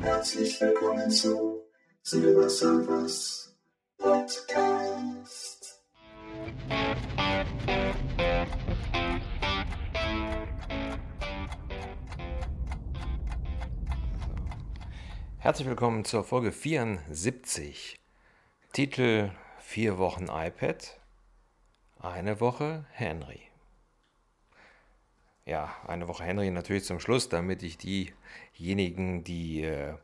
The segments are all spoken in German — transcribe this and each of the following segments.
Herzlich willkommen zu Silver Surfers Herzlich willkommen zur Folge 74. Titel Vier Wochen iPad, eine Woche Henry. Ja, eine Woche Henry natürlich zum Schluss, damit ich diejenigen, die äh,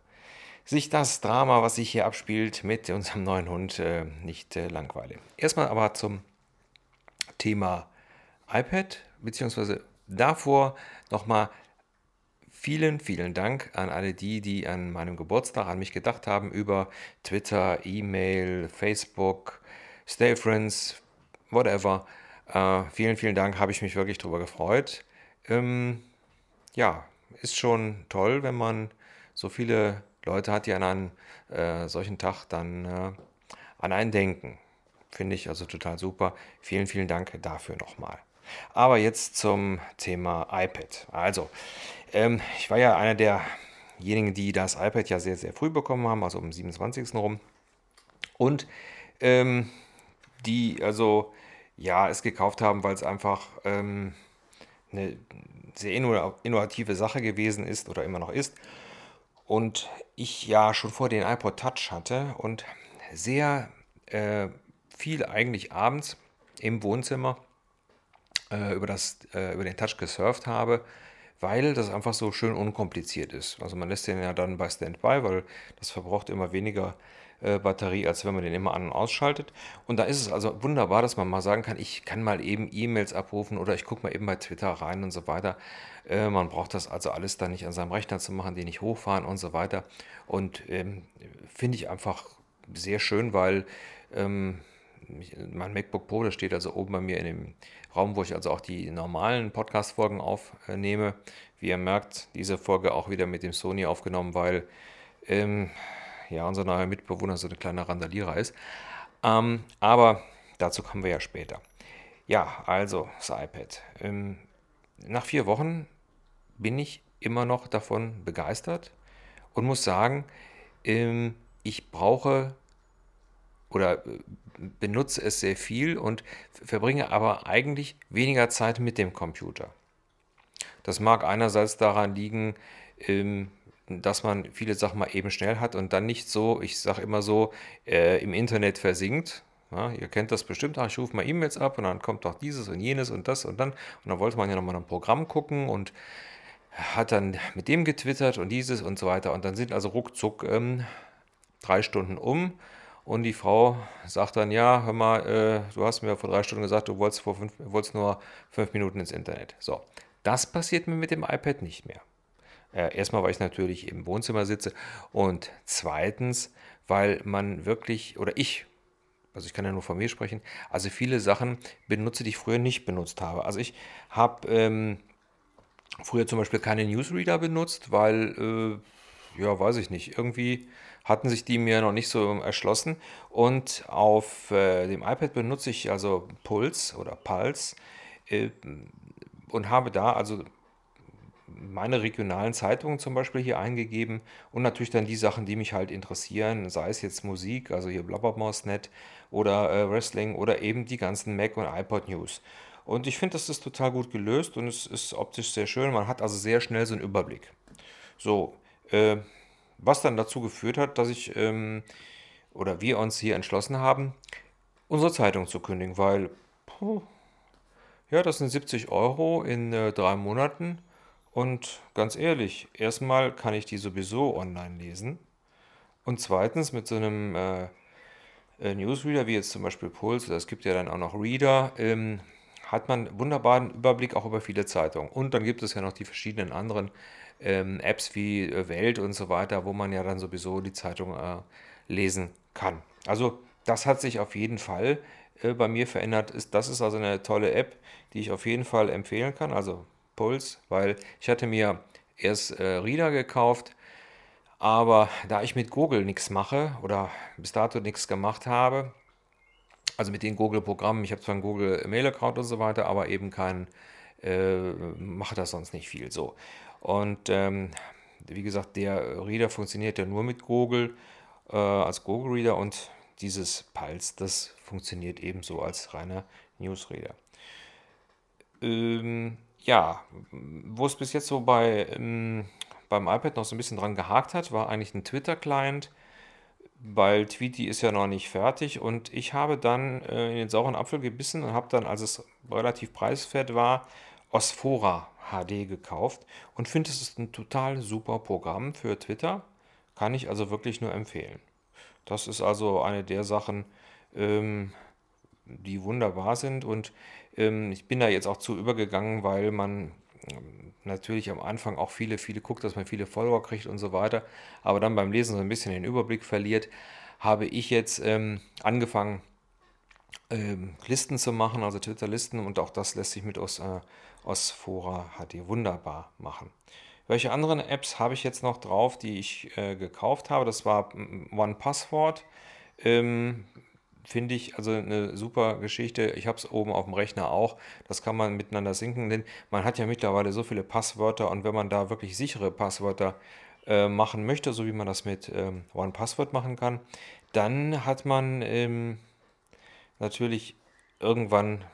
sich das Drama, was sich hier abspielt, mit unserem neuen Hund äh, nicht äh, langweile. Erstmal aber zum Thema iPad, beziehungsweise davor nochmal vielen, vielen Dank an alle die, die an meinem Geburtstag an mich gedacht haben über Twitter, E-Mail, Facebook, Stay Friends, whatever. Äh, vielen, vielen Dank, habe ich mich wirklich darüber gefreut. Ähm, ja, ist schon toll, wenn man so viele Leute hat, die an einen äh, solchen Tag dann äh, an einen denken. Finde ich also total super. Vielen, vielen Dank dafür nochmal. Aber jetzt zum Thema iPad. Also, ähm, ich war ja einer derjenigen, die das iPad ja sehr, sehr früh bekommen haben, also um 27. rum. Und ähm, die also ja es gekauft haben, weil es einfach ähm, eine sehr innovative Sache gewesen ist oder immer noch ist. Und ich ja schon vor den iPod Touch hatte und sehr äh, viel eigentlich abends im Wohnzimmer äh, über, das, äh, über den Touch gesurft habe, weil das einfach so schön unkompliziert ist. Also man lässt den ja dann bei Standby, weil das verbraucht immer weniger äh, Batterie, als wenn man den immer an- und ausschaltet. Und da ist es also wunderbar, dass man mal sagen kann, ich kann mal eben E-Mails abrufen oder ich gucke mal eben bei Twitter rein und so weiter. Äh, man braucht das also alles dann nicht an seinem Rechner zu machen, den nicht hochfahren und so weiter. Und ähm, finde ich einfach sehr schön, weil ähm, mein MacBook Pro, das steht also oben bei mir in dem Raum, wo ich also auch die normalen Podcast-Folgen aufnehme. Wie ihr merkt, diese Folge auch wieder mit dem Sony aufgenommen, weil ähm, ja, unser neuer Mitbewohner so eine kleine Randalierer ist. Ähm, aber dazu kommen wir ja später. Ja, also das iPad. Ähm, nach vier Wochen bin ich immer noch davon begeistert und muss sagen, ähm, ich brauche oder äh, benutze es sehr viel und verbringe aber eigentlich weniger Zeit mit dem Computer. Das mag einerseits daran liegen, ähm, dass man viele Sachen mal eben schnell hat und dann nicht so, ich sage immer so, äh, im Internet versinkt. Ja, ihr kennt das bestimmt, ach, ich rufe mal E-Mails ab und dann kommt doch dieses und jenes und das und dann. Und dann wollte man ja nochmal ein Programm gucken und hat dann mit dem getwittert und dieses und so weiter. Und dann sind also ruckzuck ähm, drei Stunden um. Und die Frau sagt dann, ja, hör mal, äh, du hast mir vor drei Stunden gesagt, du wolltest, vor fünf, wolltest nur fünf Minuten ins Internet. So, das passiert mir mit dem iPad nicht mehr. Äh, erstmal, weil ich natürlich im Wohnzimmer sitze und zweitens, weil man wirklich, oder ich, also ich kann ja nur von mir sprechen, also viele Sachen benutze, die ich früher nicht benutzt habe. Also ich habe ähm, früher zum Beispiel keine Newsreader benutzt, weil, äh, ja, weiß ich nicht, irgendwie hatten sich die mir noch nicht so erschlossen. Und auf äh, dem iPad benutze ich also Puls oder Pulse äh, und habe da also meine regionalen Zeitungen zum Beispiel hier eingegeben und natürlich dann die Sachen, die mich halt interessieren, sei es jetzt Musik, also hier Blabbermaus.net oder äh, Wrestling oder eben die ganzen Mac und iPod News. Und ich finde, das ist total gut gelöst und es ist optisch sehr schön. Man hat also sehr schnell so einen Überblick. So, äh, was dann dazu geführt hat, dass ich ähm, oder wir uns hier entschlossen haben, unsere Zeitung zu kündigen, weil, puh, ja, das sind 70 Euro in äh, drei Monaten und ganz ehrlich, erstmal kann ich die sowieso online lesen. Und zweitens mit so einem äh, äh, Newsreader wie jetzt zum Beispiel Puls, es gibt ja dann auch noch Reader, ähm, hat man einen wunderbaren Überblick auch über viele Zeitungen. Und dann gibt es ja noch die verschiedenen anderen ähm, Apps wie äh, Welt und so weiter, wo man ja dann sowieso die Zeitung äh, lesen kann. Also das hat sich auf jeden Fall äh, bei mir verändert. Das ist also eine tolle App, die ich auf jeden Fall empfehlen kann, also Puls, weil ich hatte mir erst äh, Reader gekauft, aber da ich mit Google nichts mache oder bis dato nichts gemacht habe, also mit den Google-Programmen, ich habe zwar einen Google Mail-Account und so weiter, aber eben keinen, äh, mache das sonst nicht viel so. Und ähm, wie gesagt, der Reader funktioniert ja nur mit Google äh, als Google Reader und dieses Pulse, das funktioniert ebenso als reiner Newsreader. Ähm, ja, wo es bis jetzt so bei, ähm, beim iPad noch so ein bisschen dran gehakt hat, war eigentlich ein Twitter-Client, weil Tweety ist ja noch nicht fertig und ich habe dann äh, in den sauren Apfel gebissen und habe dann, als es relativ preiswert war, Osphora HD gekauft und finde, es ist ein total super Programm für Twitter. Kann ich also wirklich nur empfehlen. Das ist also eine der Sachen, ähm, die wunderbar sind. Und ähm, ich bin da jetzt auch zu übergegangen, weil man natürlich am Anfang auch viele, viele guckt, dass man viele Follower kriegt und so weiter. Aber dann beim Lesen so ein bisschen den Überblick verliert, habe ich jetzt ähm, angefangen, ähm, Listen zu machen, also Twitter-Listen. Und auch das lässt sich mit aus, äh, Osphora HD wunderbar machen. Welche anderen Apps habe ich jetzt noch drauf, die ich äh, gekauft habe? Das war OnePassword. Ähm, Finde ich also eine super Geschichte. Ich habe es oben auf dem Rechner auch. Das kann man miteinander sinken, denn man hat ja mittlerweile so viele Passwörter und wenn man da wirklich sichere Passwörter äh, machen möchte, so wie man das mit ähm, OnePassword machen kann, dann hat man ähm, natürlich irgendwann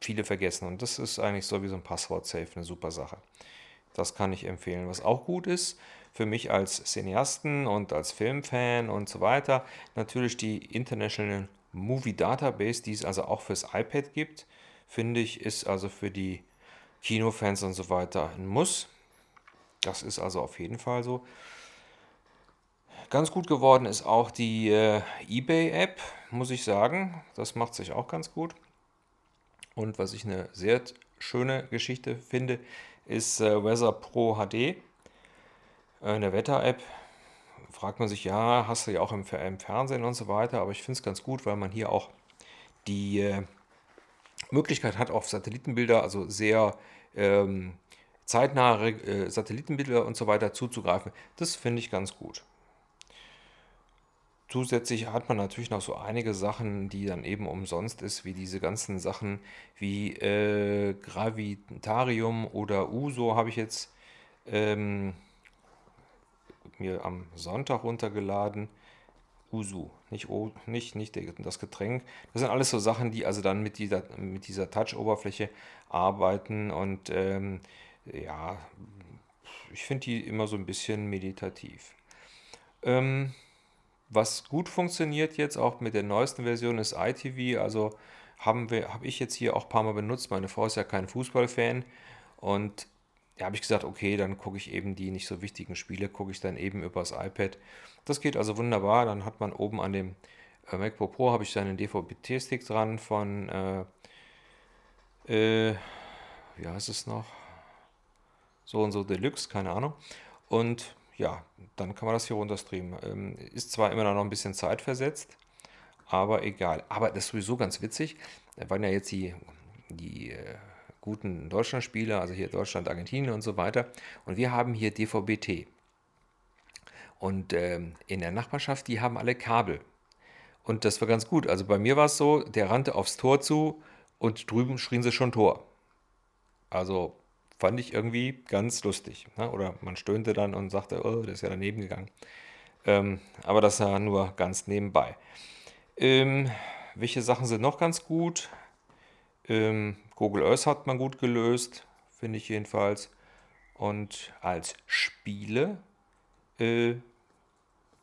viele vergessen. Und das ist eigentlich so wie so ein Passwort-Safe eine super Sache. Das kann ich empfehlen. Was auch gut ist, für mich als Cineasten und als Filmfan und so weiter, natürlich die International Movie Database, die es also auch fürs iPad gibt, finde ich, ist also für die Kinofans und so weiter ein Muss. Das ist also auf jeden Fall so. Ganz gut geworden ist auch die äh, eBay-App, muss ich sagen. Das macht sich auch ganz gut. Und was ich eine sehr schöne Geschichte finde, ist äh, Weather Pro HD, eine Wetter-App. Fragt man sich, ja, hast du ja auch im, im Fernsehen und so weiter, aber ich finde es ganz gut, weil man hier auch die äh, Möglichkeit hat, auf Satellitenbilder, also sehr ähm, zeitnahe äh, Satellitenbilder und so weiter zuzugreifen. Das finde ich ganz gut. Zusätzlich hat man natürlich noch so einige Sachen, die dann eben umsonst ist, wie diese ganzen Sachen wie äh, Gravitarium oder Uso habe ich jetzt ähm, mir am Sonntag runtergeladen. Usu, nicht, nicht, nicht das Getränk. Das sind alles so Sachen, die also dann mit dieser, mit dieser Touch-Oberfläche arbeiten und ähm, ja, ich finde die immer so ein bisschen meditativ. Ähm, was gut funktioniert jetzt auch mit der neuesten Version ist iTV. Also habe ich jetzt hier auch ein paar Mal benutzt. Meine Frau ist ja kein Fußballfan und da habe ich gesagt, okay, dann gucke ich eben die nicht so wichtigen Spiele, gucke ich dann eben übers iPad. Das geht also wunderbar. Dann hat man oben an dem äh, MacBook Pro habe ich dann einen DVB-T-Stick dran von, äh, äh, wie heißt es noch? So und so Deluxe, keine Ahnung. Und ja, dann kann man das hier runter streamen. Ähm, ist zwar immer noch ein bisschen zeitversetzt, aber egal. Aber das ist sowieso ganz witzig. Da waren ja jetzt die, die äh, guten Deutschlandspieler, also hier Deutschland, Argentinien und so weiter. Und wir haben hier DVB-T. Und ähm, in der Nachbarschaft, die haben alle Kabel. Und das war ganz gut. Also bei mir war es so, der rannte aufs Tor zu und drüben schrien sie schon Tor. Also fand ich irgendwie ganz lustig. Ne? Oder man stöhnte dann und sagte, oh, der ist ja daneben gegangen. Ähm, aber das war nur ganz nebenbei. Ähm, welche Sachen sind noch ganz gut? Ähm, Google Earth hat man gut gelöst, finde ich jedenfalls. Und als Spiele, äh,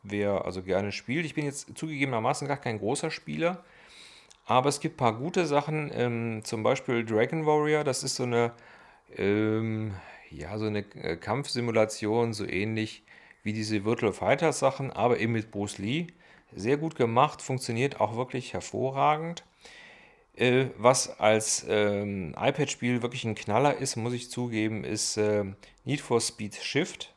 wer also gerne spielt, ich bin jetzt zugegebenermaßen gar kein großer Spieler, aber es gibt ein paar gute Sachen, ähm, zum Beispiel Dragon Warrior, das ist so eine ähm, ja, so eine äh, Kampfsimulation, so ähnlich wie diese Virtual Fighters Sachen, aber eben mit Bruce Lee. Sehr gut gemacht, funktioniert auch wirklich hervorragend. Äh, was als ähm, iPad-Spiel wirklich ein Knaller ist, muss ich zugeben, ist äh, Need for Speed Shift.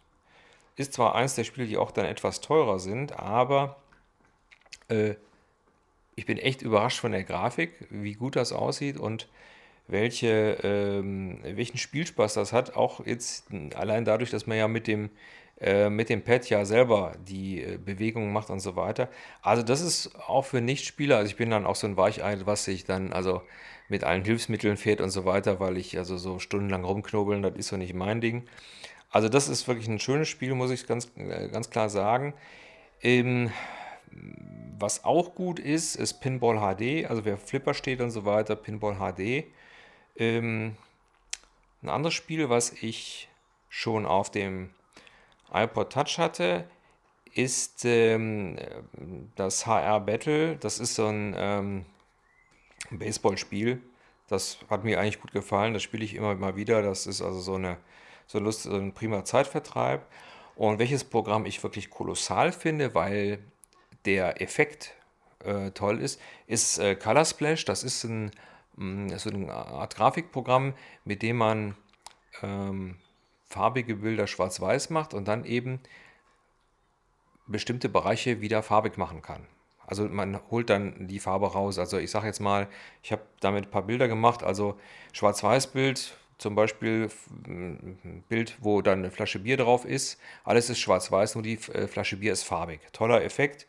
Ist zwar eins der Spiele, die auch dann etwas teurer sind, aber äh, ich bin echt überrascht von der Grafik, wie gut das aussieht und welche, ähm, welchen Spielspaß das hat. Auch jetzt allein dadurch, dass man ja mit dem, äh, mit dem Pad ja selber die äh, Bewegungen macht und so weiter. Also das ist auch für Nichtspieler. Also ich bin dann auch so ein Weichei, was sich dann also mit allen Hilfsmitteln fährt und so weiter, weil ich also so stundenlang rumknobeln, das ist so nicht mein Ding. Also das ist wirklich ein schönes Spiel, muss ich ganz, äh, ganz klar sagen. Ähm, was auch gut ist, ist Pinball HD. Also wer Flipper steht und so weiter, Pinball HD. Ähm, ein anderes Spiel, was ich schon auf dem iPod Touch hatte, ist ähm, das HR Battle. Das ist so ein ähm, Baseballspiel. Das hat mir eigentlich gut gefallen. Das spiele ich immer mal wieder. Das ist also so, eine, so, Lust, so ein prima Zeitvertreib. Und welches Programm ich wirklich kolossal finde, weil der Effekt äh, toll ist, ist äh, Color Splash. Das ist ein, mh, mm, so eine Art Grafikprogramm, mit dem man ähm, farbige Bilder schwarz-weiß macht und dann eben bestimmte Bereiche wieder farbig machen kann. Also man holt dann die Farbe raus. Also ich sage jetzt mal, ich habe damit ein paar Bilder gemacht. Also Schwarz-Weiß-Bild, zum Beispiel ein Bild, wo dann eine Flasche Bier drauf ist. Alles ist schwarz-weiß, nur die äh, Flasche Bier ist farbig. Toller Effekt.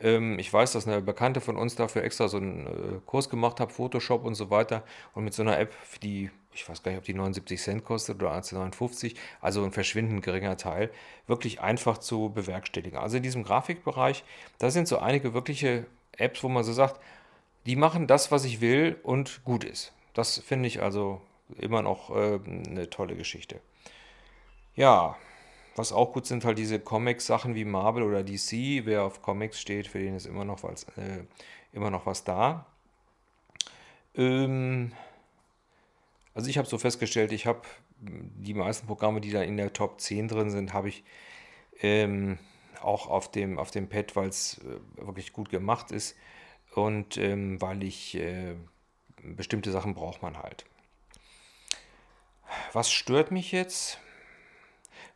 Ähm, ich weiß, dass eine Bekannte von uns dafür extra so einen äh, Kurs gemacht hat, Photoshop und so weiter. Und mit so einer App, die, ich weiß gar nicht, ob die 79 Cent kostet oder 1,59, also ein verschwindend geringer Teil, wirklich einfach zu bewerkstelligen. Also in diesem Grafikbereich, da sind so einige wirkliche Apps, wo man so sagt, die machen das, was ich will und gut ist. Das finde ich also immer noch äh, eine tolle Geschichte. Ja, was auch gut sind, halt diese Comics-Sachen wie Marvel oder DC. Wer auf Comics steht, für den ist immer noch was, äh, immer noch was da. Ähm, also ich habe so festgestellt, ich habe die meisten Programme, die da in der Top 10 drin sind, habe ich ähm, auch auf dem, auf dem Pad, weil es äh, wirklich gut gemacht ist und ähm, weil ich äh, bestimmte Sachen braucht man halt. Was stört mich jetzt?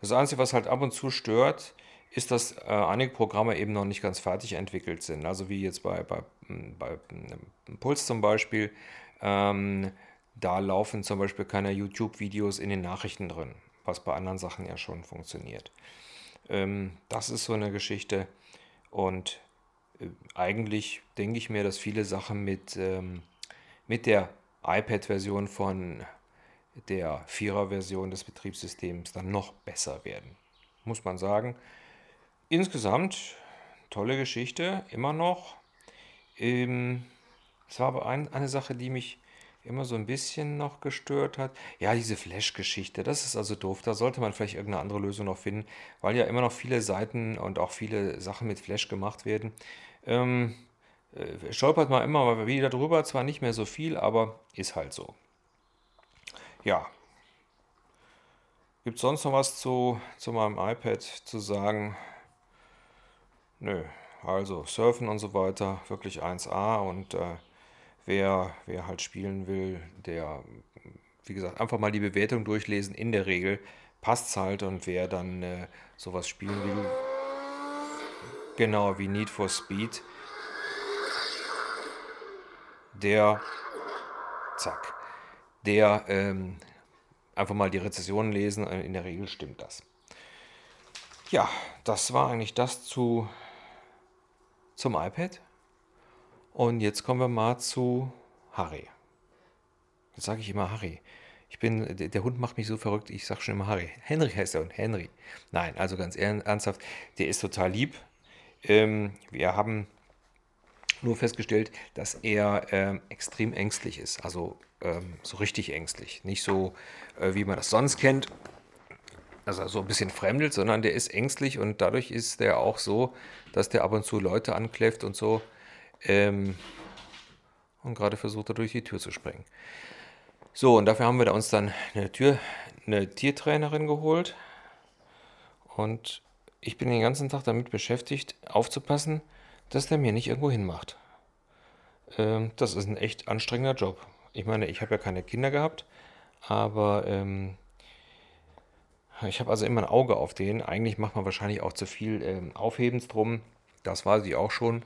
Das Einzige, was halt ab und zu stört, ist, dass äh, einige Programme eben noch nicht ganz fertig entwickelt sind. Also wie jetzt bei, bei, hm, bei hm, Puls zum Beispiel. Ähm, da laufen zum Beispiel keine YouTube-Videos in den Nachrichten drin, was bei anderen Sachen ja schon funktioniert. Ähm, das ist so eine Geschichte. Und äh, eigentlich denke ich mir, dass viele Sachen mit, ähm, mit der iPad-Version von der Vierer-Version des Betriebssystems dann noch besser werden. Muss man sagen. Insgesamt tolle Geschichte, immer noch. Ähm, es war aber ein, eine Sache, die mich immer so ein bisschen noch gestört hat. Ja, diese Flash-Geschichte, das ist also doof. Da sollte man vielleicht irgendeine andere Lösung noch finden, weil ja immer noch viele Seiten und auch viele Sachen mit Flash gemacht werden. Ähm, äh, stolpert man immer mal wieder drüber, zwar nicht mehr so viel, aber ist halt so. Ja. Gibt es sonst noch was zu, zu meinem iPad zu sagen? Nö. Also Surfen und so weiter, wirklich 1A und äh, wer, wer halt spielen will, der, wie gesagt, einfach mal die Bewertung durchlesen. In der Regel passt es halt und wer dann äh, sowas spielen will, genau wie Need for Speed, der, zack, der ähm, einfach mal die Rezessionen lesen. Äh, in der Regel stimmt das. Ja, das war eigentlich das zu, zum iPad. Und jetzt kommen wir mal zu Harry. Jetzt sage ich immer Harry. Ich bin, der, Hund macht mich so verrückt, ich sage schon immer Harry. Henry heißt der Hund, Henry. Nein, also ganz ernsthaft, der ist total lieb. Ähm, wir haben nur festgestellt, dass er ähm, extrem ängstlich ist. Also ähm, so richtig ängstlich. Nicht so, äh, wie man das sonst kennt, also so ein bisschen fremdelt, sondern der ist ängstlich und dadurch ist der auch so, dass der ab und zu Leute ankläfft und so. Ähm, und gerade versucht er durch die Tür zu springen. So, und dafür haben wir uns dann eine, Tür, eine Tiertrainerin geholt. Und ich bin den ganzen Tag damit beschäftigt, aufzupassen, dass der mir nicht irgendwo hinmacht. Ähm, das ist ein echt anstrengender Job. Ich meine, ich habe ja keine Kinder gehabt, aber ähm, ich habe also immer ein Auge auf den. Eigentlich macht man wahrscheinlich auch zu viel ähm, Aufhebens drum. Das weiß ich auch schon.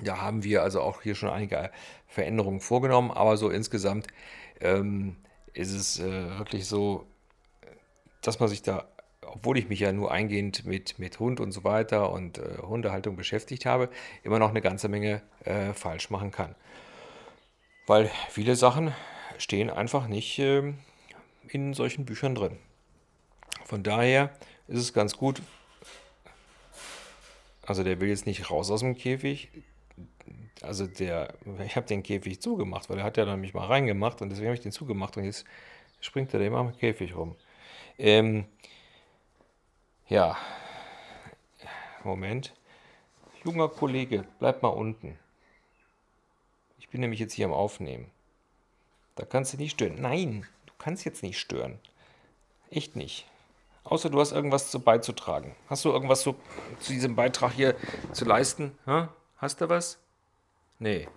Da haben wir also auch hier schon einige Veränderungen vorgenommen, aber so insgesamt ähm, ist es äh, wirklich so, dass man sich da, obwohl ich mich ja nur eingehend mit, mit Hund und so weiter und äh, Hundehaltung beschäftigt habe, immer noch eine ganze Menge äh, falsch machen kann. Weil viele Sachen stehen einfach nicht ähm, in solchen Büchern drin. Von daher ist es ganz gut. Also der will jetzt nicht raus aus dem Käfig. Also der, ich habe den Käfig zugemacht, weil er hat ja dann mich mal reingemacht und deswegen habe ich den zugemacht und jetzt springt er da immer am Käfig rum. Ähm, ja, Moment. Junger Kollege, bleib mal unten. Ich bin nämlich jetzt hier am Aufnehmen. Da kannst du nicht stören. Nein, du kannst jetzt nicht stören. Echt nicht. Außer du hast irgendwas zu beizutragen. Hast du irgendwas zu, zu diesem Beitrag hier zu leisten? Ha? Hast du was? Nee.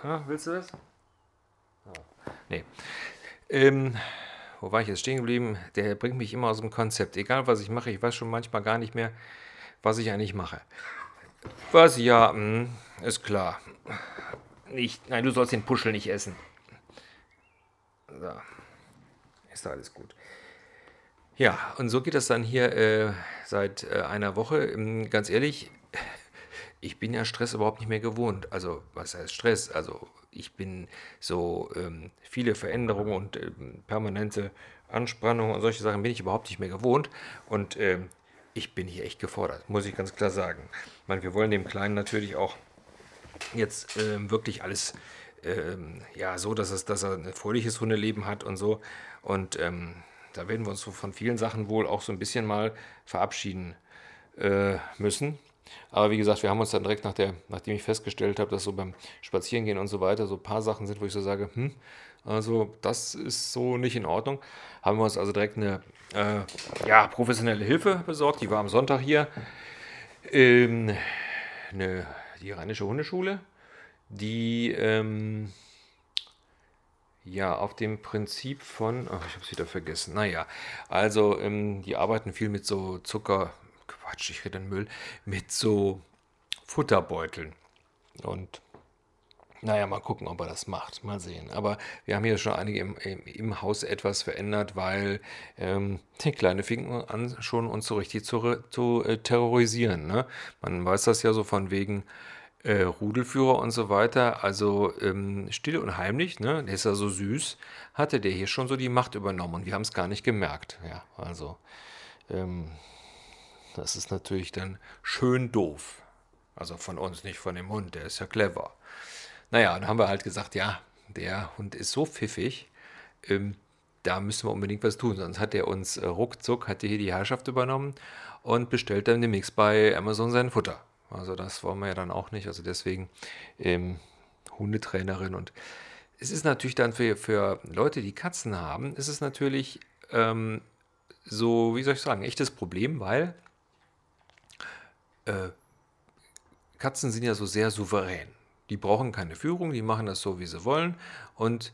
Ha? Willst du das? Ah. Nee. Ähm, wo war ich jetzt stehen geblieben? Der bringt mich immer aus dem Konzept. Egal was ich mache, ich weiß schon manchmal gar nicht mehr, was ich eigentlich mache. Was ja, mh, hm, ist klar. Nicht, nein, du sollst den Puschel nicht essen. So. Ist alles gut. Ja, und so geht das dann hier äh, seit äh, einer Woche. Ähm, ganz ehrlich, ich bin ja Stress überhaupt nicht mehr gewohnt. Also, was heißt Stress? Also, ich bin so ähm, viele Veränderungen und ähm, permanente Anspannung und solche Sachen bin ich überhaupt nicht mehr gewohnt. Und ähm, ich bin hier echt gefordert, muss ich ganz klar sagen. Ich meine, wir wollen dem Kleinen natürlich auch jetzt ähm, wirklich alles ähm, ja, so, dass, es, dass er ein fröhliches Hundeleben hat und so. Und ähm, da werden wir uns so von vielen Sachen wohl auch so ein bisschen mal verabschieden äh, müssen. Aber wie gesagt, wir haben uns dann direkt nach der, nachdem ich festgestellt habe, dass so beim Spazierengehen und so weiter so ein paar Sachen sind, wo ich so sage, hm, also das ist so nicht in Ordnung, haben wir uns also direkt eine äh, ja, professionelle Hilfe besorgt. Die war am Sonntag hier. Ähm, eine, die Rheinische Hundeschule die ähm, ja auf dem Prinzip von, ach, ich habe es wieder vergessen. Naja, also ähm, die arbeiten viel mit so Zucker, Quatsch, ich rede Müll, mit so Futterbeuteln. Und naja, mal gucken, ob er das macht. Mal sehen. Aber wir haben hier schon einige im, im, im Haus etwas verändert, weil ähm, die Kleine fing an, schon uns so richtig zu, zu äh, terrorisieren. Ne? Man weiß das ja so von wegen, äh, Rudelführer und so weiter, also ähm, still und heimlich, ne, der ist ja so süß, hatte der hier schon so die Macht übernommen und wir haben es gar nicht gemerkt. Ja, also ähm, das ist natürlich dann schön doof. Also von uns, nicht von dem Hund, der ist ja clever. Naja, dann haben wir halt gesagt, ja, der Hund ist so pfiffig, ähm, da müssen wir unbedingt was tun. Sonst hat er uns äh, ruckzuck, hat er hier die Herrschaft übernommen und bestellt dann demnächst bei Amazon sein Futter. Also das wollen wir ja dann auch nicht. Also deswegen ähm, Hundetrainerin. Und es ist natürlich dann für, für Leute, die Katzen haben, ist es natürlich ähm, so, wie soll ich sagen, echtes Problem, weil äh, Katzen sind ja so sehr souverän. Die brauchen keine Führung, die machen das so, wie sie wollen. Und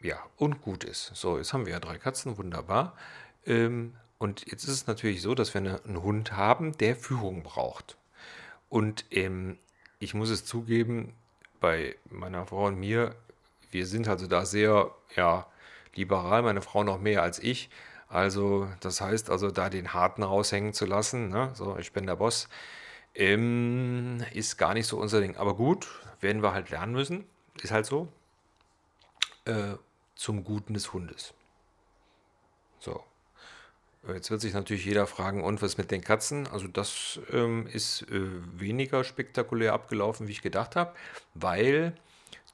ja, und gut ist. So, jetzt haben wir ja drei Katzen, wunderbar. Ähm, und jetzt ist es natürlich so, dass wir eine, einen Hund haben, der Führung braucht. Und ähm, ich muss es zugeben, bei meiner Frau und mir, wir sind also da sehr, ja, liberal, meine Frau noch mehr als ich. Also, das heißt also, da den Harten raushängen zu lassen, ne? so, ich bin der Boss, ähm, ist gar nicht so unser Ding. Aber gut, werden wir halt lernen müssen, ist halt so, äh, zum Guten des Hundes. So, Jetzt wird sich natürlich jeder fragen, und was mit den Katzen? Also das ähm, ist äh, weniger spektakulär abgelaufen, wie ich gedacht habe, weil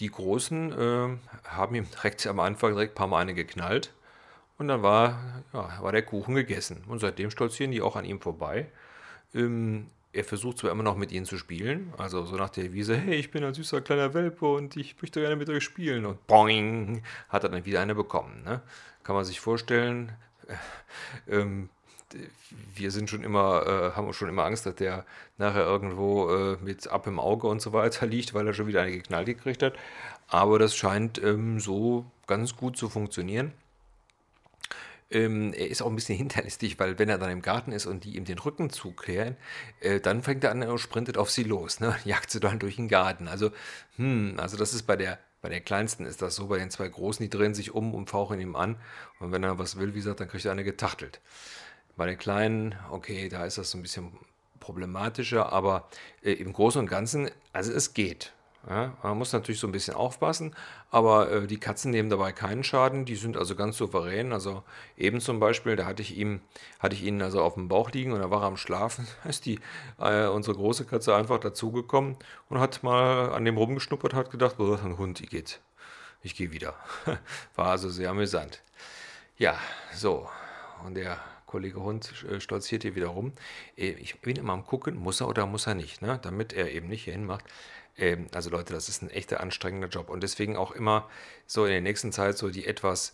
die Großen äh, haben ihm direkt am Anfang direkt ein paar Mal eine geknallt und dann war, ja, war der Kuchen gegessen. Und seitdem stolzieren die auch an ihm vorbei. Ähm, er versucht zwar immer noch mit ihnen zu spielen, also so nach der Wiese, hey, ich bin ein süßer kleiner Welpe und ich möchte gerne mit euch spielen. Und boing, hat er dann wieder eine bekommen. Ne? Kann man sich vorstellen, ähm, wir sind schon immer, äh, haben schon immer Angst, dass der nachher irgendwo äh, mit ab im Auge und so weiter liegt, weil er schon wieder eine geknallt gekriegt hat. Aber das scheint ähm, so ganz gut zu funktionieren. Ähm, er ist auch ein bisschen hinterlistig, weil wenn er dann im Garten ist und die ihm den Rücken zukehren, äh, dann fängt er an und sprintet auf sie los, ne? jagt sie dann durch den Garten. Also, hm, also das ist bei der bei der Kleinsten ist das so, bei den zwei Großen, die drehen sich um und fauchen ihm an. Und wenn er was will, wie gesagt, dann kriegt er eine getachtelt. Bei den Kleinen, okay, da ist das so ein bisschen problematischer, aber äh, im Großen und Ganzen, also es geht. Ja, man muss natürlich so ein bisschen aufpassen, aber äh, die Katzen nehmen dabei keinen Schaden, die sind also ganz souverän. Also eben zum Beispiel, da hatte ich ihm, hatte ich ihn also auf dem Bauch liegen und er war am Schlafen. Da ist die, äh, unsere große Katze einfach dazugekommen und hat mal an dem rumgeschnuppert, hat gedacht, oh, ein Hund, ich geht. Ich gehe wieder. War also sehr amüsant. Ja, so. Und der Kollege Hund äh, stolziert hier wieder rum. Äh, ich bin immer am gucken, muss er oder muss er nicht, ne? damit er eben nicht hierhin macht. Ähm, also Leute, das ist ein echter anstrengender Job und deswegen auch immer so in der nächsten Zeit so die etwas,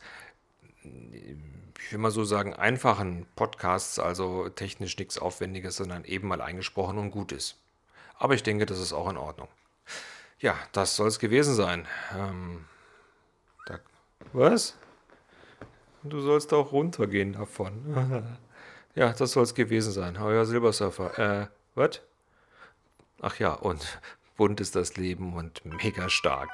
ich will mal so sagen, einfachen Podcasts, also technisch nichts Aufwendiges, sondern eben mal eingesprochen und gut ist. Aber ich denke, das ist auch in Ordnung. Ja, das soll es gewesen sein. Ähm, da, was? Du sollst auch runtergehen davon. ja, das soll es gewesen sein. Euer Silbersurfer. Äh, was? Ach ja, und bunt ist das Leben und mega stark.